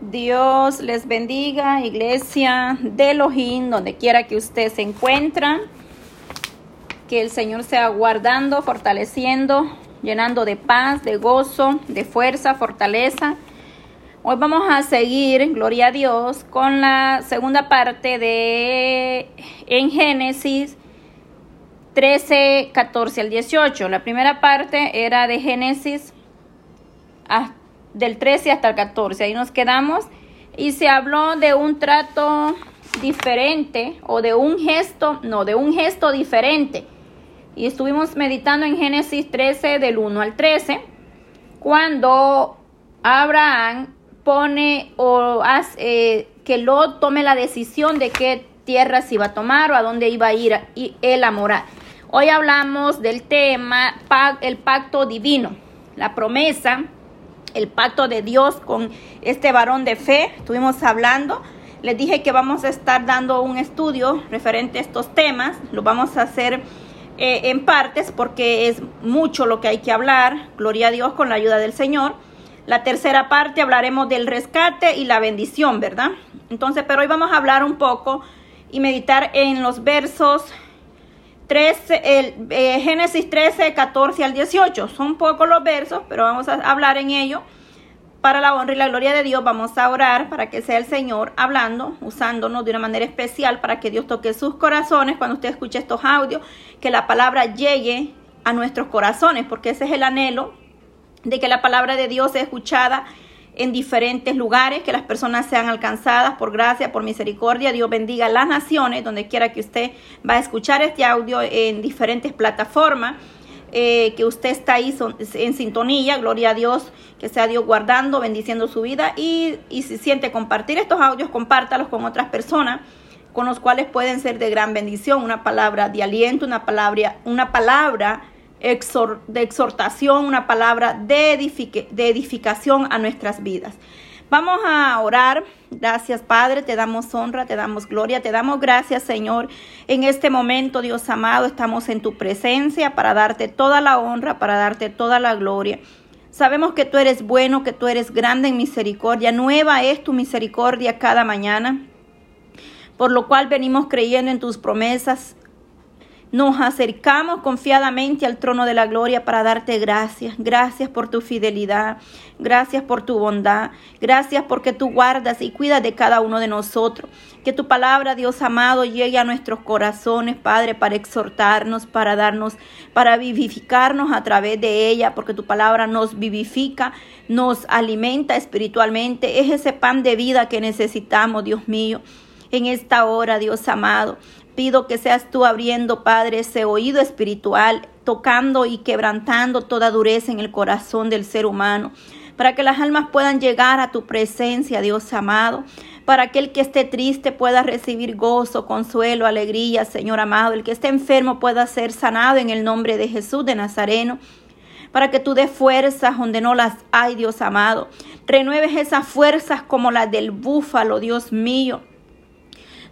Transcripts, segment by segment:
Dios les bendiga, iglesia de Elohim, donde quiera que usted se encuentre. Que el Señor sea guardando, fortaleciendo, llenando de paz, de gozo, de fuerza, fortaleza. Hoy vamos a seguir, gloria a Dios, con la segunda parte de en Génesis 13, 14 al 18. La primera parte era de Génesis del 13 hasta el 14. Ahí nos quedamos y se habló de un trato diferente o de un gesto, no, de un gesto diferente. Y estuvimos meditando en Génesis 13 del 1 al 13, cuando Abraham pone o hace eh, que Lot tome la decisión de qué tierra se iba a tomar o a dónde iba a ir y él a morar. Hoy hablamos del tema el pacto divino, la promesa el pacto de Dios con este varón de fe. Estuvimos hablando. Les dije que vamos a estar dando un estudio referente a estos temas. Lo vamos a hacer eh, en partes porque es mucho lo que hay que hablar. Gloria a Dios con la ayuda del Señor. La tercera parte hablaremos del rescate y la bendición, ¿verdad? Entonces, pero hoy vamos a hablar un poco y meditar en los versos 13, el, eh, Génesis 13, 14 al 18. Son pocos los versos, pero vamos a hablar en ello. Para la honra y la gloria de Dios, vamos a orar para que sea el Señor hablando, usándonos de una manera especial para que Dios toque sus corazones cuando usted escuche estos audios, que la palabra llegue a nuestros corazones, porque ese es el anhelo de que la palabra de Dios sea escuchada en diferentes lugares, que las personas sean alcanzadas por gracia, por misericordia. Dios bendiga las naciones, donde quiera que usted va a escuchar este audio en diferentes plataformas. Eh, que usted está ahí en sintonía, gloria a Dios, que sea Dios guardando, bendiciendo su vida y, y si siente compartir estos audios, compártalos con otras personas con los cuales pueden ser de gran bendición, una palabra de aliento, una palabra, una palabra de exhortación, una palabra de, de edificación a nuestras vidas. Vamos a orar. Gracias, Padre. Te damos honra, te damos gloria, te damos gracias, Señor. En este momento, Dios amado, estamos en tu presencia para darte toda la honra, para darte toda la gloria. Sabemos que tú eres bueno, que tú eres grande en misericordia. Nueva es tu misericordia cada mañana. Por lo cual venimos creyendo en tus promesas nos acercamos confiadamente al trono de la gloria para darte gracias. Gracias por tu fidelidad. Gracias por tu bondad. Gracias porque tú guardas y cuidas de cada uno de nosotros. Que tu palabra, Dios amado, llegue a nuestros corazones, Padre, para exhortarnos, para darnos, para vivificarnos a través de ella, porque tu palabra nos vivifica, nos alimenta espiritualmente. Es ese pan de vida que necesitamos, Dios mío, en esta hora, Dios amado pido que seas tú abriendo, Padre, ese oído espiritual, tocando y quebrantando toda dureza en el corazón del ser humano, para que las almas puedan llegar a tu presencia, Dios amado, para que el que esté triste pueda recibir gozo, consuelo, alegría, Señor amado, el que esté enfermo pueda ser sanado en el nombre de Jesús de Nazareno para que tú des fuerzas donde no las hay, Dios amado. Renueves esas fuerzas como las del búfalo, Dios mío.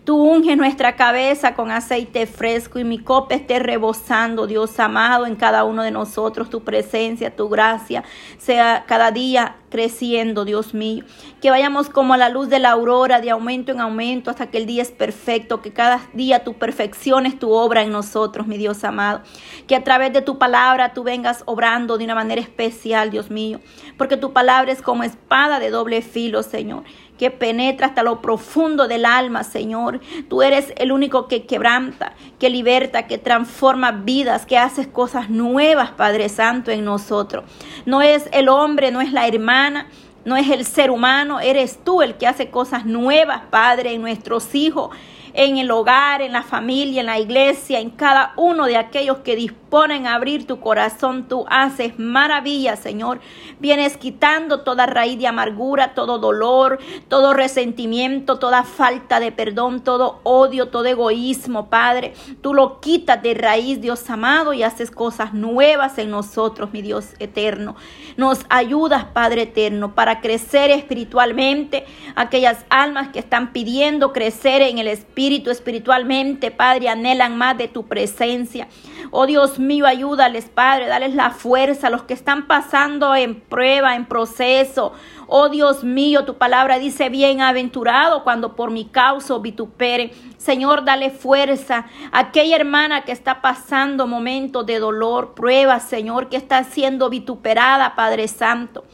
Tú unge nuestra cabeza con aceite fresco y mi copa esté rebosando, Dios amado, en cada uno de nosotros. Tu presencia, tu gracia sea cada día creciendo, Dios mío. Que vayamos como a la luz de la aurora, de aumento en aumento, hasta que el día es perfecto. Que cada día tu perfección es tu obra en nosotros, mi Dios amado. Que a través de tu palabra tú vengas obrando de una manera especial, Dios mío. Porque tu palabra es como espada de doble filo, Señor que penetra hasta lo profundo del alma, Señor. Tú eres el único que quebranta, que liberta, que transforma vidas, que haces cosas nuevas, Padre Santo, en nosotros. No es el hombre, no es la hermana, no es el ser humano, eres tú el que hace cosas nuevas, Padre, en nuestros hijos en el hogar, en la familia, en la iglesia, en cada uno de aquellos que a abrir tu corazón. Tú haces maravillas, Señor. Vienes quitando toda raíz de amargura, todo dolor, todo resentimiento, toda falta de perdón, todo odio, todo egoísmo, Padre. Tú lo quitas de raíz, Dios amado, y haces cosas nuevas en nosotros, mi Dios eterno. Nos ayudas, Padre eterno, para crecer espiritualmente. Aquellas almas que están pidiendo crecer en el Espíritu espiritualmente, Padre, anhelan más de tu presencia. Oh Dios Mío, ayúdales, Padre, dales la fuerza a los que están pasando en prueba, en proceso. Oh Dios mío, tu palabra dice, bienaventurado cuando por mi causa vitupere. Señor, dale fuerza a aquella hermana que está pasando momentos de dolor, pruebas, Señor, que está siendo vituperada, Padre Santo.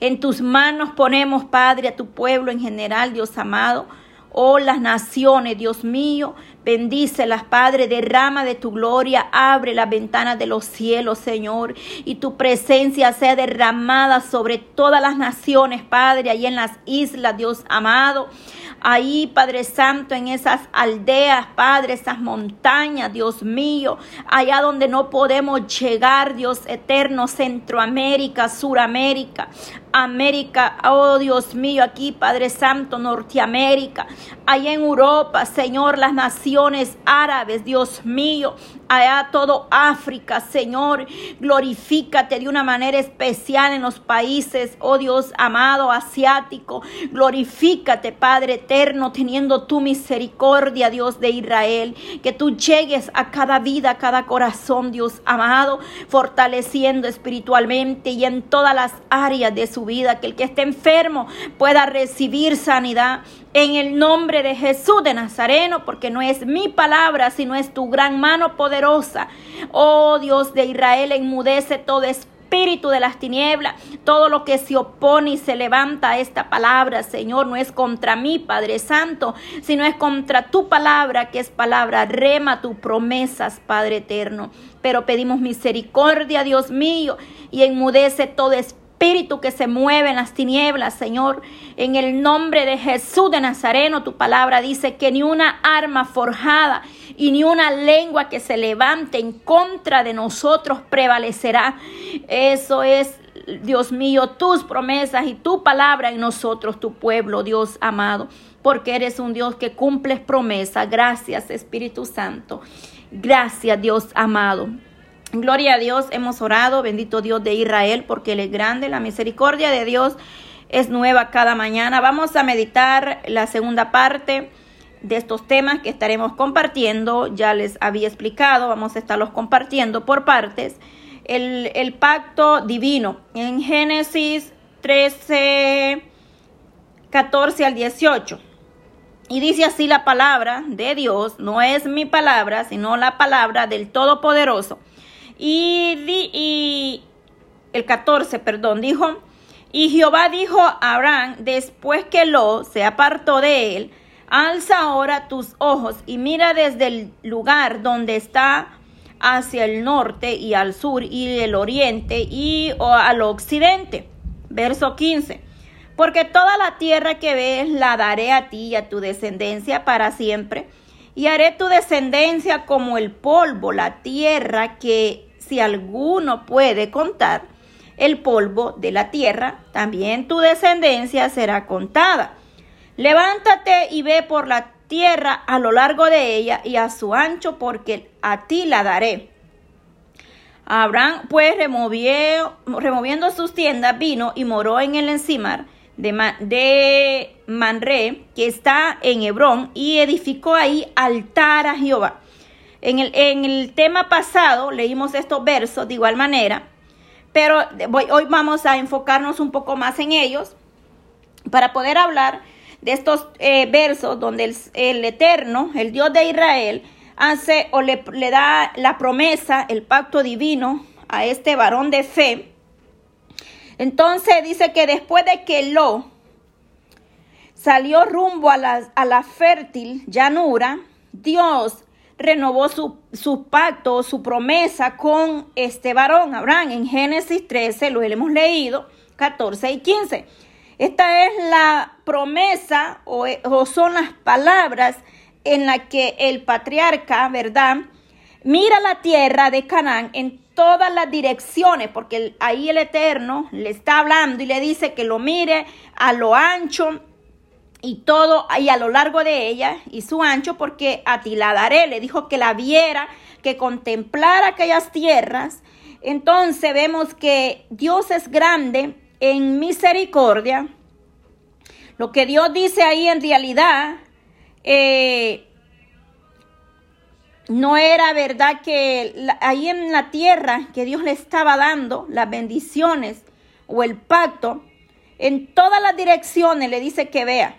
En tus manos ponemos, Padre, a tu pueblo en general, Dios amado. Oh, las naciones, Dios mío, Bendícelas, Padre, derrama de tu gloria, abre las ventanas de los cielos, Señor, y tu presencia sea derramada sobre todas las naciones, Padre, ahí en las islas, Dios amado. Ahí, Padre Santo, en esas aldeas, Padre, esas montañas, Dios mío, allá donde no podemos llegar, Dios eterno, Centroamérica, Suramérica, América, oh Dios mío, aquí, Padre Santo, Norteamérica, allá en Europa, Señor, las naciones árabes, Dios mío, allá todo África, Señor, glorifícate de una manera especial en los países, oh Dios amado, asiático, glorifícate, Padre eterno, teniendo tu misericordia, Dios de Israel, que tú llegues a cada vida, a cada corazón, Dios amado, fortaleciendo espiritualmente y en todas las áreas de su vida, que el que esté enfermo pueda recibir sanidad. En el nombre de Jesús de Nazareno, porque no es mi palabra, sino es tu gran mano poderosa. Oh Dios de Israel, enmudece todo espíritu de las tinieblas, todo lo que se opone y se levanta a esta palabra, Señor, no es contra mí, Padre Santo, sino es contra tu palabra, que es palabra, rema tus promesas, Padre eterno. Pero pedimos misericordia, Dios mío, y enmudece todo espíritu espíritu que se mueve en las tinieblas, Señor. En el nombre de Jesús de Nazareno, tu palabra dice que ni una arma forjada y ni una lengua que se levante en contra de nosotros prevalecerá. Eso es Dios mío, tus promesas y tu palabra en nosotros, tu pueblo, Dios amado, porque eres un Dios que cumples promesas. Gracias, Espíritu Santo. Gracias, Dios amado. Gloria a Dios, hemos orado, bendito Dios de Israel, porque Él es grande, la misericordia de Dios es nueva cada mañana. Vamos a meditar la segunda parte de estos temas que estaremos compartiendo. Ya les había explicado, vamos a estarlos compartiendo por partes. El, pacto divino en Génesis 13, 14 al 18. Y dice así la palabra de Dios, no es mi palabra, sino la palabra del Todopoderoso y, el 14, perdón, dijo, y Jehová dijo a Abraham, después que lo se apartó de él, alza ahora tus ojos y mira desde el lugar donde está hacia el norte y al sur y el oriente y al occidente. Verso 15. Porque toda la tierra que ves la daré a ti y a tu descendencia para siempre, y haré tu descendencia como el polvo, la tierra que si alguno puede contar el polvo de la tierra, también tu descendencia será contada. Levántate y ve por la tierra a lo largo de ella y a su ancho, porque a ti la daré. Abraham, pues, removió, removiendo sus tiendas, vino y moró en el encimar de, de Manre, que está en Hebrón, y edificó ahí altar a Jehová. En el, tema pasado leímos estos versos de igual manera, pero hoy vamos a enfocarnos un poco más en ellos para poder hablar de estos eh, versos donde el, Eterno, el Dios de Israel, hace o le, le da la promesa, el pacto divino a este varón de fe. Entonces dice que después de que Lo salió rumbo a la, a la fértil llanura, Dios renovó su, su, pacto, su promesa con este varón, Abraham, en Génesis 13, lo hemos leído, 14 y 15. Esta es la promesa o, son las palabras en las que el patriarca, ¿verdad? Mira la tierra de Canaán en todas las direcciones, porque ahí el Eterno le está hablando y le dice que lo mire a lo ancho y todo, y a lo largo de ella y su ancho, porque a ti la daré. Le dijo que la viera, que contemplara aquellas tierras. Entonces vemos que Dios es grande en misericordia. Lo que Dios dice ahí en realidad, eh, no era verdad que ahí en la tierra que Dios le estaba dando las bendiciones o el pacto, en todas las direcciones le dice que vea.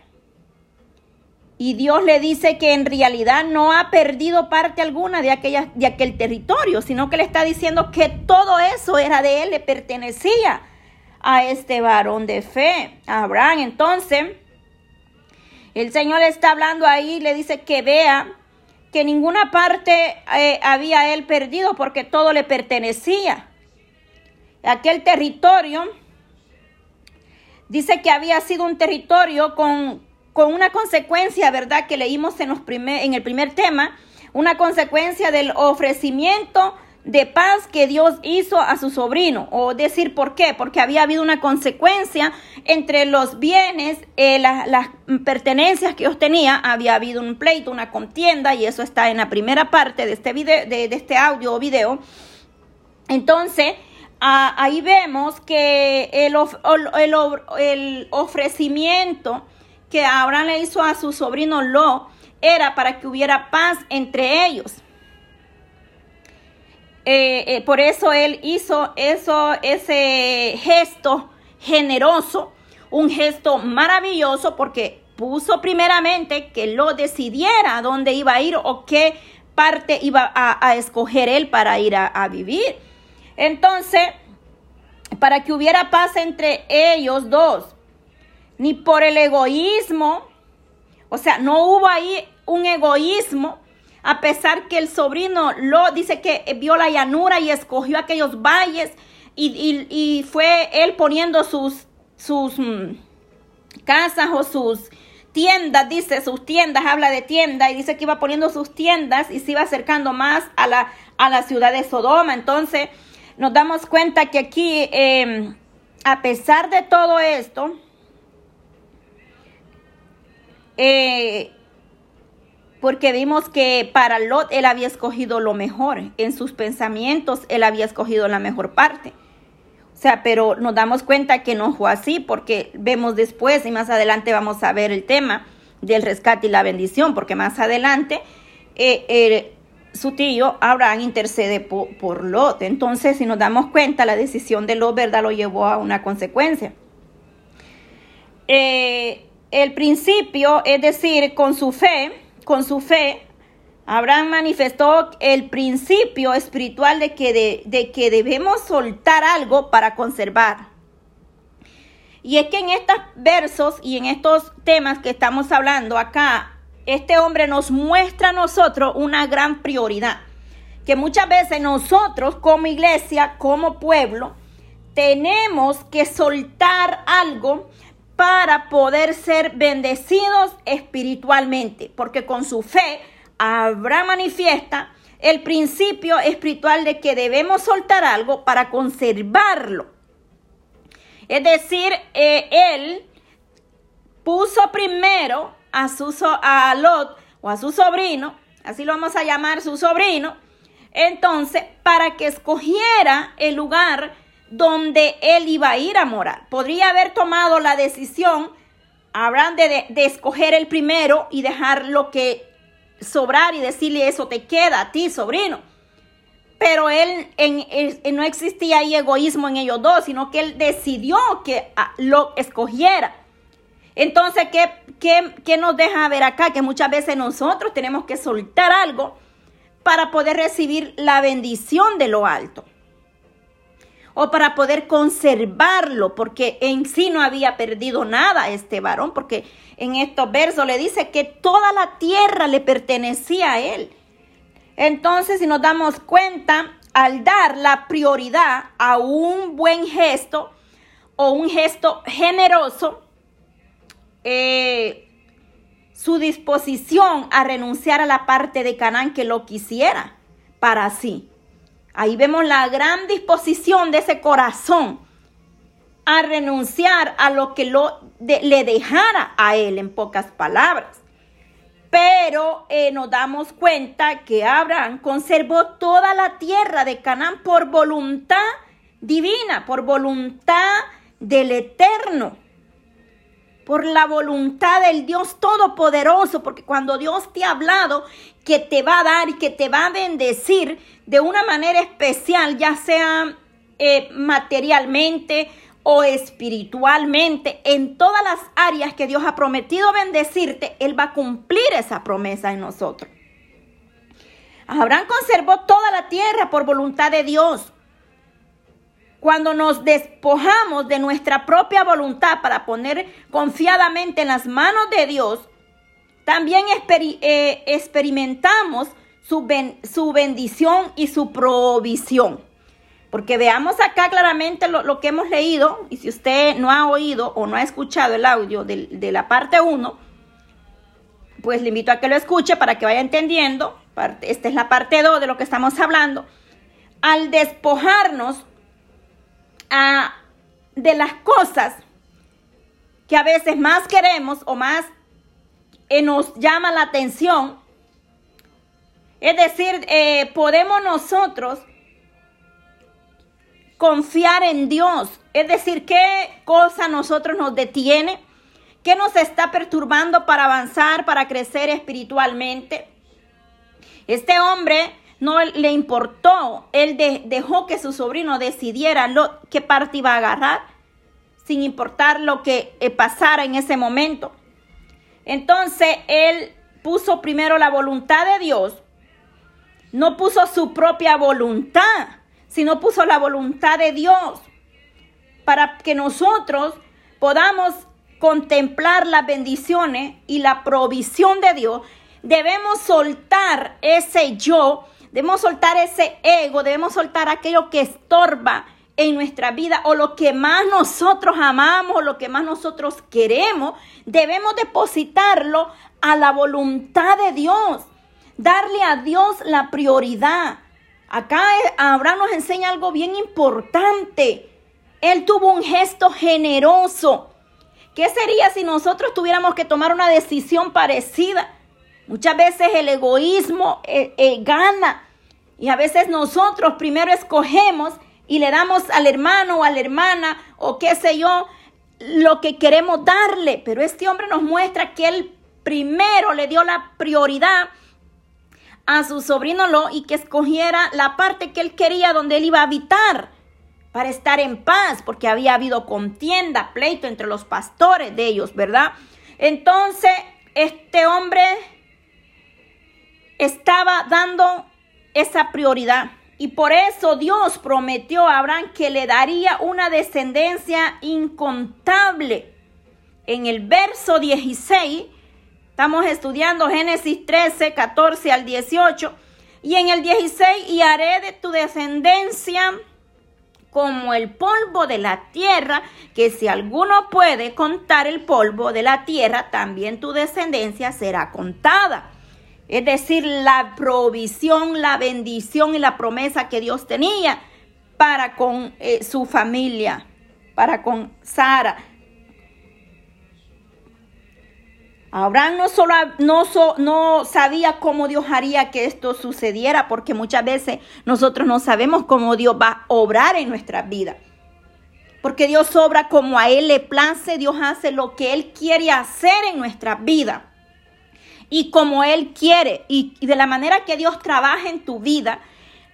Y Dios le dice que en realidad no ha perdido parte alguna de, aquella, de aquel territorio, sino que le está diciendo que todo eso era de él, le pertenecía a este varón de fe, a Abraham. Entonces, el Señor le está hablando ahí, le dice que vea que ninguna parte eh, había él perdido porque todo le pertenecía. Aquel territorio dice que había sido un territorio con, con una consecuencia, ¿verdad? Que leímos en, los primer, en el primer tema, una consecuencia del ofrecimiento de paz que Dios hizo a su sobrino. O decir por qué, porque había habido una consecuencia entre los bienes, eh, las pertenencias que Dios tenía, había habido un pleito, una contienda, y eso está en la primera parte de este, video, de, este audio o video. Entonces, ahí vemos que el, el ofrecimiento que Abraham le hizo a su sobrino Lo era para que hubiera paz entre ellos. Eh, eh, por eso él hizo eso, ese gesto generoso, un gesto maravilloso, porque puso primeramente que lo decidiera dónde iba a ir o qué parte iba a, escoger él para ir a, vivir. Entonces, para que hubiera paz entre ellos dos, ni por el egoísmo, o sea, no hubo ahí un egoísmo a pesar que el sobrino lo dice que vio la llanura y escogió aquellos valles y, fue él poniendo sus, sus mm, casas o sus tiendas, dice sus tiendas, habla de tienda y dice que iba poniendo sus tiendas y se iba acercando más a la, a la ciudad de Sodoma. Entonces nos damos cuenta que aquí, em, a pesar de todo esto, eh, porque vimos que para Lot él había escogido lo mejor, en sus pensamientos él había escogido la mejor parte. O sea, pero nos damos cuenta que no fue así porque vemos después y más adelante vamos a ver el tema del rescate y la bendición, porque más adelante eh, eh, su tío Abraham intercede por, Lot. Entonces, si nos damos cuenta, la decisión de Lot, ¿verdad?, lo llevó a una consecuencia. Eh, el principio, es decir, con su fe, con su fe, Abraham manifestó el principio espiritual de que, de, que debemos soltar algo para conservar. Y es que en estos versos y en estos temas que estamos hablando acá, este hombre nos muestra a nosotros una gran prioridad. Que muchas veces nosotros como iglesia, como pueblo, tenemos que soltar algo para poder ser bendecidos espiritualmente, porque con su fe habrá manifiesta el principio espiritual de que debemos soltar algo para conservarlo. Es decir, eh, él puso primero a, su, a Lot o a su sobrino, así lo vamos a llamar su sobrino, entonces para que escogiera el lugar donde él iba a ir a morar. Podría haber tomado la decisión, Abraham, de, escoger el primero y dejar lo que sobrar y decirle eso te queda a ti, sobrino. Pero él en, no existía ahí egoísmo en ellos dos, sino que él decidió que ah, lo escogiera. Entonces, ¿qué, qué, qué nos deja ver acá? Que muchas veces nosotros tenemos que soltar algo para poder recibir la bendición de lo alto o para poder conservarlo, porque en sí no había perdido nada este varón, porque en estos versos le dice que toda la tierra le pertenecía a él. Entonces, si nos damos cuenta, al dar la prioridad a un buen gesto o un gesto generoso, eh, su disposición a renunciar a la parte de Canaán que lo quisiera para sí. Ahí vemos la gran disposición de ese corazón a renunciar a lo que le dejara a él, en pocas palabras. Pero eh, nos damos cuenta que Abraham conservó toda la tierra de Canaán por voluntad divina, por voluntad del Eterno. Por la voluntad del Dios Todopoderoso, porque cuando Dios te ha hablado que te va a dar y que te va a bendecir de una manera especial, ya sea eh, materialmente o espiritualmente, en todas las áreas que Dios ha prometido bendecirte, Él va a cumplir esa promesa en nosotros. Abraham conservó toda la tierra por voluntad de Dios. Cuando nos despojamos de nuestra propia voluntad para poner confiadamente en las manos de Dios, también eh, experimentamos su, su, bendición y su provisión. Porque veamos acá claramente lo, que hemos leído, y si usted no ha oído o no ha escuchado el audio de, de la parte 1, pues le invito a que lo escuche para que vaya entendiendo. Esta es la parte 2 de lo que estamos hablando. Al despojarnos de las cosas que a veces más queremos o más eh, nos llama la atención. Es decir, eh, podemos nosotros confiar en Dios. Es decir, qué cosa nosotros nos detiene, qué nos está perturbando para avanzar, para crecer espiritualmente. Este hombre no le importó, él dejó que su sobrino decidiera lo, qué parte iba a agarrar, sin importar lo que eh, pasara en ese momento. Entonces él puso primero la voluntad de Dios, no puso su propia voluntad, sino puso la voluntad de Dios para que nosotros podamos contemplar las bendiciones y la provisión de Dios. Debemos soltar ese yo Debemos soltar ese ego, debemos soltar aquello que estorba en nuestra vida o lo que más nosotros amamos o lo que más nosotros queremos, debemos depositarlo a la voluntad de Dios, darle a Dios la prioridad. Acá Abraham nos enseña algo bien importante. Él tuvo un gesto generoso. ¿Qué sería si nosotros tuviéramos que tomar una decisión parecida? Muchas veces el egoísmo eh, eh, gana y a veces nosotros primero escogemos y le damos al hermano o a la hermana o qué sé yo lo que queremos darle. Pero este hombre nos muestra que él primero le dio la prioridad a su sobrino Lo y que escogiera la parte que él quería donde él iba a habitar para estar en paz, porque había habido contienda, pleito entre los pastores de ellos, ¿verdad? Entonces, este hombre estaba dando esa prioridad. Y por eso Dios prometió a Abraham que le daría una descendencia incontable. En el verso 16, estamos estudiando Génesis 13, 14 al 18. Y en el 16, y haré de tu descendencia como el polvo de la tierra, que si alguno puede contar el polvo de la tierra, también tu descendencia será contada. Es decir, la provisión, la bendición y la promesa que Dios tenía para con eh, su familia, para con Sara. Abraham no solo no, no sabía cómo Dios haría que esto sucediera, porque muchas veces nosotros no sabemos cómo Dios va a obrar en nuestra vida. Porque Dios obra como a Él le place, Dios hace lo que Él quiere hacer en nuestra vida y como Él quiere y, de la manera que Dios trabaja en tu vida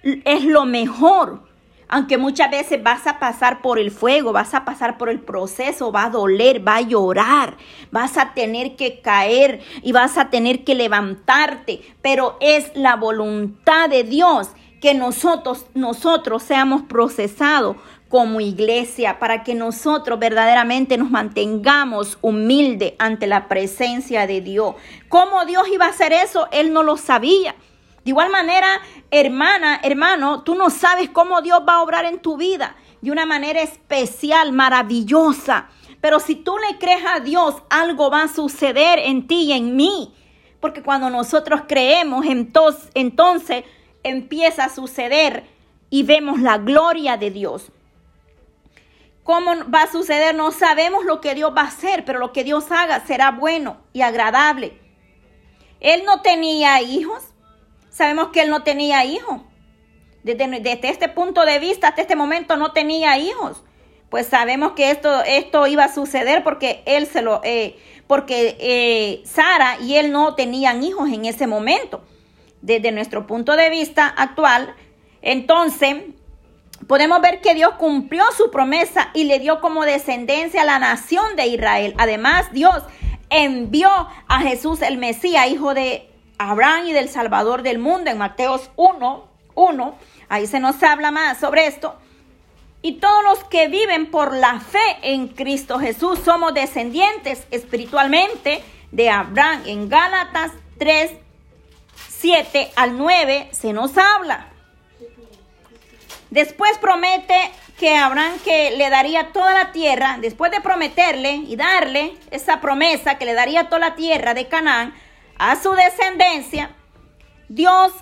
es lo mejor. Aunque muchas veces vas a pasar por el fuego, vas a pasar por el proceso, va a doler, va a llorar, vas a tener que caer y vas a tener que levantarte, pero es la voluntad de Dios que nosotros nosotros seamos procesados como iglesia, para que nosotros verdaderamente nos mantengamos humildes ante la presencia de Dios. ¿Cómo Dios iba a hacer eso? Él no lo sabía. De igual manera, hermana, hermano, tú no sabes cómo Dios va a obrar en tu vida de una manera especial, maravillosa. Pero si tú le crees a Dios, algo va a suceder en ti y en mí. Porque cuando nosotros creemos, entonces empieza a suceder y vemos la gloria de Dios. ¿Cómo va a suceder? No sabemos lo que Dios va a hacer, pero lo que Dios haga será bueno y agradable. Él no tenía hijos. Sabemos que él no tenía hijos. Desde, desde, este punto de vista, hasta este momento no tenía hijos. pues sabemos que esto, esto iba a suceder porque él se lo, eh, porque eh, Sara y él no tenían hijos en ese momento. Desde nuestro punto de vista actual, entonces podemos ver que Dios cumplió su promesa y le dio como descendencia a la nación de Israel. Además, Dios envió a Jesús el Mesías, hijo de Abraham y del Salvador del mundo, en Mateos 1, 1. Ahí se nos habla más sobre esto. Y todos los que viven por la fe en Cristo Jesús somos descendientes espiritualmente de Abraham. En Gálatas 3, 7 al 9 se nos habla. Después promete que Abraham que le daría toda la tierra, después de prometerle y darle esa promesa que le daría toda la tierra de Canaán a su descendencia, Dios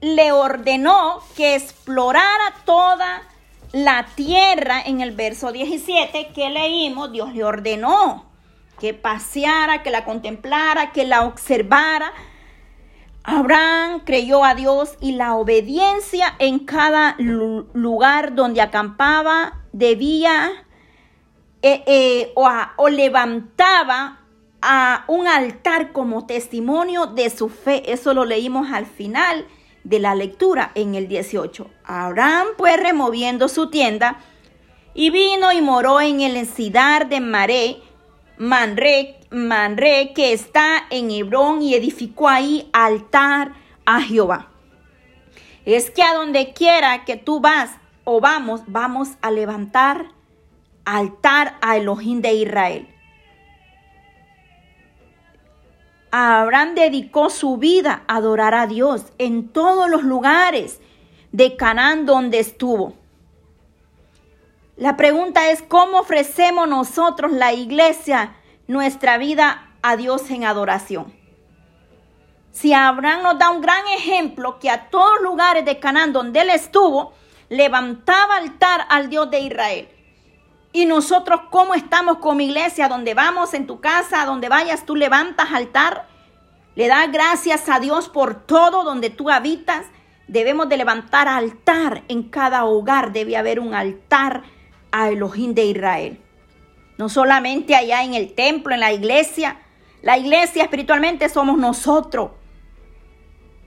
le ordenó que explorara toda la tierra en el verso 17 que leímos, Dios le ordenó que paseara, que la contemplara, que la observara. Abraham creyó a Dios y la obediencia en cada lugar donde acampaba debía eh, eh, o, levantaba a un altar como testimonio de su fe. Eso lo leímos al final de la lectura en el 18. Abraham pues removiendo su tienda y vino y moró en el encidar de Maré, Manre, Manre que está en Hebrón y edificó ahí altar a Jehová. Es que a donde quiera que tú vas o vamos, vamos a levantar altar a Elohim de Israel. Abraham dedicó su vida a adorar a Dios en todos los lugares de Canaán donde estuvo. La pregunta es, ¿cómo ofrecemos nosotros, la iglesia, nuestra vida a Dios en adoración? Si Abraham nos da un gran ejemplo que a todos lugares de Canaán donde él estuvo, levantaba altar al Dios de Israel. Y nosotros, ¿cómo estamos como iglesia? Donde vamos, en tu casa, donde vayas, tú levantas altar. Le das gracias a Dios por todo donde tú habitas. Debemos de levantar altar en cada hogar. Debe haber un altar a Elohim de Israel. No solamente allá en el templo, en la iglesia. La iglesia espiritualmente somos nosotros.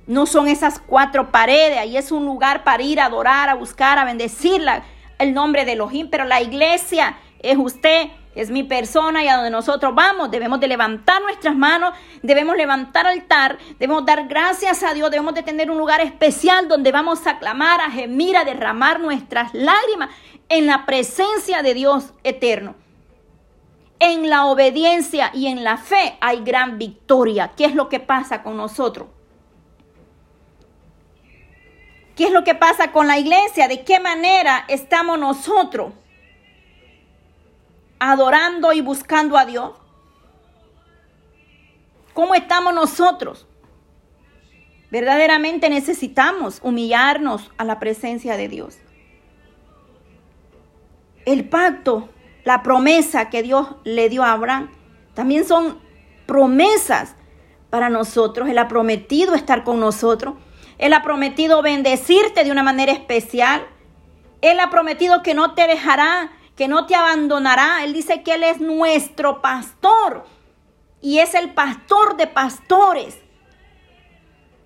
No son esas cuatro paredes. Ahí es un lugar para ir a adorar, a buscar, a bendecirla el nombre de Elohim, pero la iglesia es usted, es mi persona y a donde nosotros vamos debemos de levantar nuestras manos, debemos levantar altar, debemos dar gracias a Dios, debemos de tener un lugar especial donde vamos a clamar, a gemir, a derramar nuestras lágrimas en la presencia de Dios eterno. En la obediencia y en la fe hay gran victoria. ¿Qué es lo que pasa con nosotros? ¿Qué es lo que pasa con la iglesia? ¿De qué manera estamos nosotros adorando y buscando a Dios? ¿Cómo estamos nosotros? Verdaderamente necesitamos humillarnos a la presencia de Dios. El pacto, la promesa que Dios le dio a Abraham, también son promesas para nosotros. Él ha prometido estar con nosotros. Él ha prometido bendecirte de una manera especial. Él ha prometido que no te dejará, que no te abandonará. Él dice que Él es nuestro pastor y es el pastor de pastores.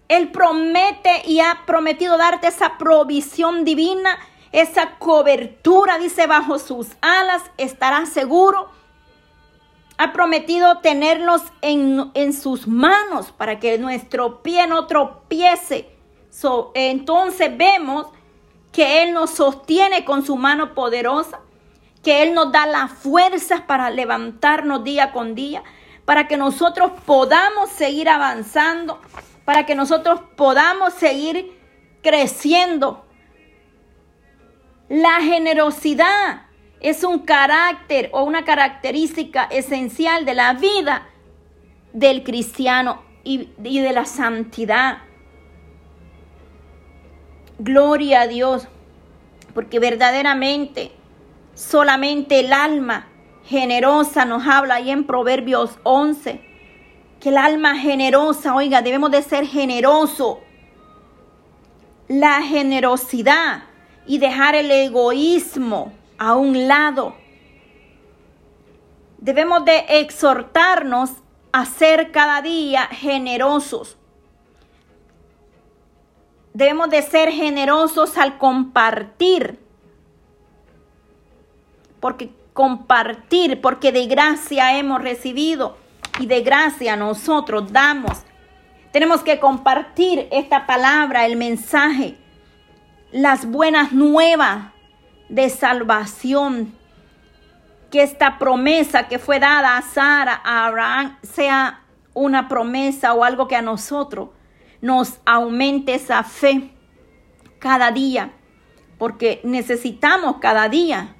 Él promete y ha prometido darte esa provisión divina, esa cobertura, dice, bajo sus alas estarás seguro. Ha prometido tenernos en, en sus manos para que nuestro pie no tropiece entonces vemos que Él nos sostiene con su mano poderosa, que Él nos da las fuerzas para levantarnos día con día, para que nosotros podamos seguir avanzando, para que nosotros podamos seguir creciendo. La generosidad es un carácter o una característica esencial de la vida del cristiano y, de la santidad. Gloria a Dios, porque verdaderamente solamente el alma generosa nos habla ahí en Proverbios 11, que el alma generosa, oiga, debemos de ser generoso. La generosidad y dejar el egoísmo a un lado. Debemos de exhortarnos a ser cada día generosos. Debemos de ser generosos al compartir. Porque compartir, porque de gracia hemos recibido y de gracia nosotros damos. Tenemos que compartir esta palabra, el mensaje, las buenas nuevas de salvación. Que esta promesa que fue dada a Sara, a Abraham, sea una promesa o algo que a nosotros nos aumente esa fe cada día, porque necesitamos cada día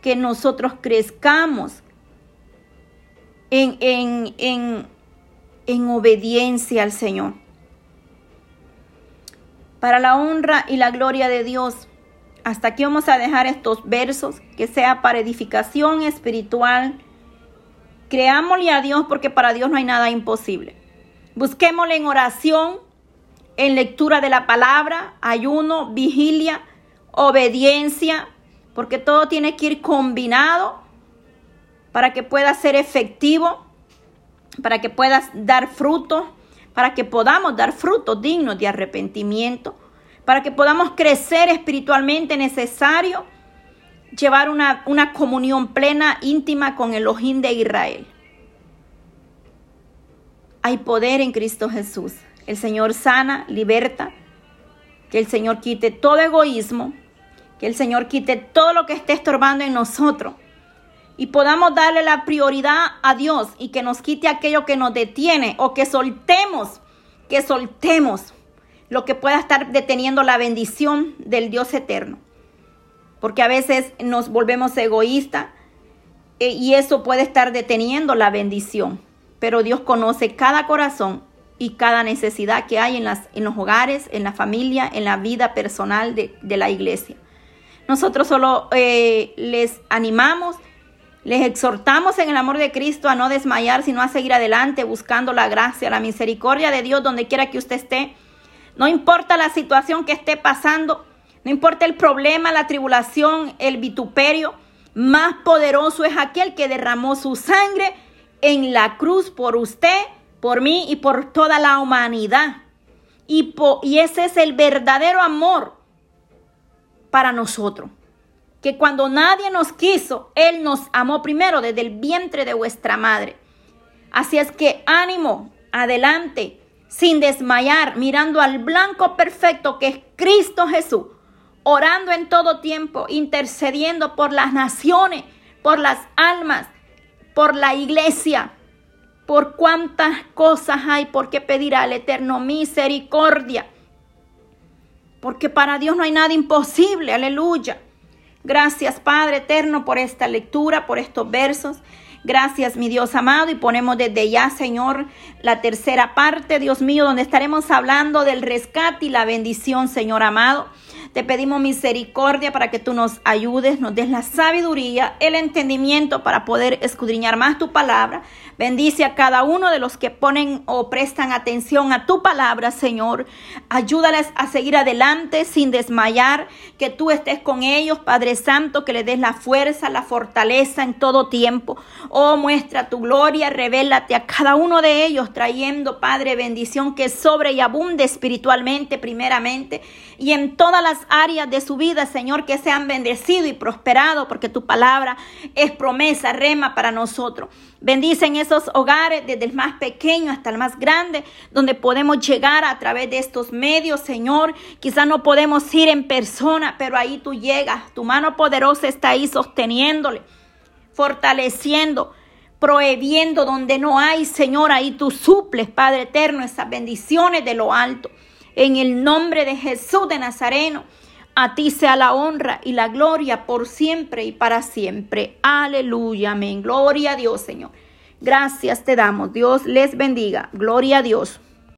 que nosotros crezcamos en, en, en, en obediencia al Señor. Para la honra y la gloria de Dios, hasta aquí vamos a dejar estos versos, que sea para edificación espiritual. Creámosle a Dios porque para Dios no hay nada imposible. Busquémosle en oración, en lectura de la palabra, ayuno, vigilia, obediencia, porque todo tiene que ir combinado para que pueda ser efectivo, para que puedas dar frutos, para que podamos dar frutos dignos de arrepentimiento, para que podamos crecer espiritualmente necesario llevar una, una comunión plena, íntima con el Ojín de Israel. Hay poder en Cristo Jesús. El Señor sana, liberta, que el Señor quite todo egoísmo, que el Señor quite todo lo que esté estorbando en nosotros y podamos darle la prioridad a Dios y que nos quite aquello que nos detiene o que soltemos, que soltemos lo que pueda estar deteniendo la bendición del Dios eterno. Porque a veces nos volvemos egoístas eh, y eso puede estar deteniendo la bendición. Pero Dios conoce cada corazón y cada necesidad que hay en, las, en los hogares, en la familia, en la vida personal de, de la iglesia. Nosotros solo eh, les animamos, les exhortamos en el amor de Cristo a no desmayar, sino a seguir adelante buscando la gracia, la misericordia de Dios donde quiera que usted esté. No importa la situación que esté pasando, no importa el problema, la tribulación, el vituperio, más poderoso es aquel que derramó su sangre en la cruz por usted, por mí y por toda la humanidad. Y, y ese es el verdadero amor para nosotros. Que cuando nadie nos quiso, Él nos amó primero desde el vientre de vuestra madre. Así es que ánimo, adelante, sin desmayar, mirando al blanco perfecto que es Cristo Jesús, orando en todo tiempo, intercediendo por las naciones, por las almas, por la iglesia, por cuántas cosas hay por qué pedir al Eterno misericordia porque para Dios no hay nada imposible, aleluya. Gracias Padre eterno por esta lectura, por estos versos. Gracias mi Dios amado y ponemos desde ya Señor la tercera parte, Dios mío, donde estaremos hablando del rescate y la bendición, Señor amado. Te pedimos misericordia para que tú nos ayudes, nos des la sabiduría, el entendimiento para poder escudriñar más tu palabra. Bendice a cada uno de los que ponen o prestan atención a tu palabra, Señor. Ayúdales a seguir adelante sin desmayar, que tú estés con ellos, Padre Santo, que les des la fuerza, la fortaleza en todo tiempo. Oh, muestra tu gloria, revélate a cada uno de ellos, trayendo, Padre, bendición que sobre y abunde espiritualmente, primeramente, y en todas las áreas de su vida, Señor, que sean bendecidos y prosperados, porque tu palabra es promesa, rema para nosotros. Bendice en esos hogares, desde el más pequeño hasta el más grande, donde podemos llegar a través de estos medios, Señor. Quizás no podemos ir en persona, pero ahí tú llegas. Tu mano poderosa está ahí sosteniéndole, fortaleciendo, prohibiendo donde no hay, Señor. Ahí tú suples, Padre eterno, esas bendiciones de lo alto. En el nombre de Jesús de Nazareno. A ti sea la honra y la gloria por siempre y para siempre. Aleluya, amén. Gloria a Dios, Señor. Gracias te damos. Dios les bendiga. Gloria a Dios.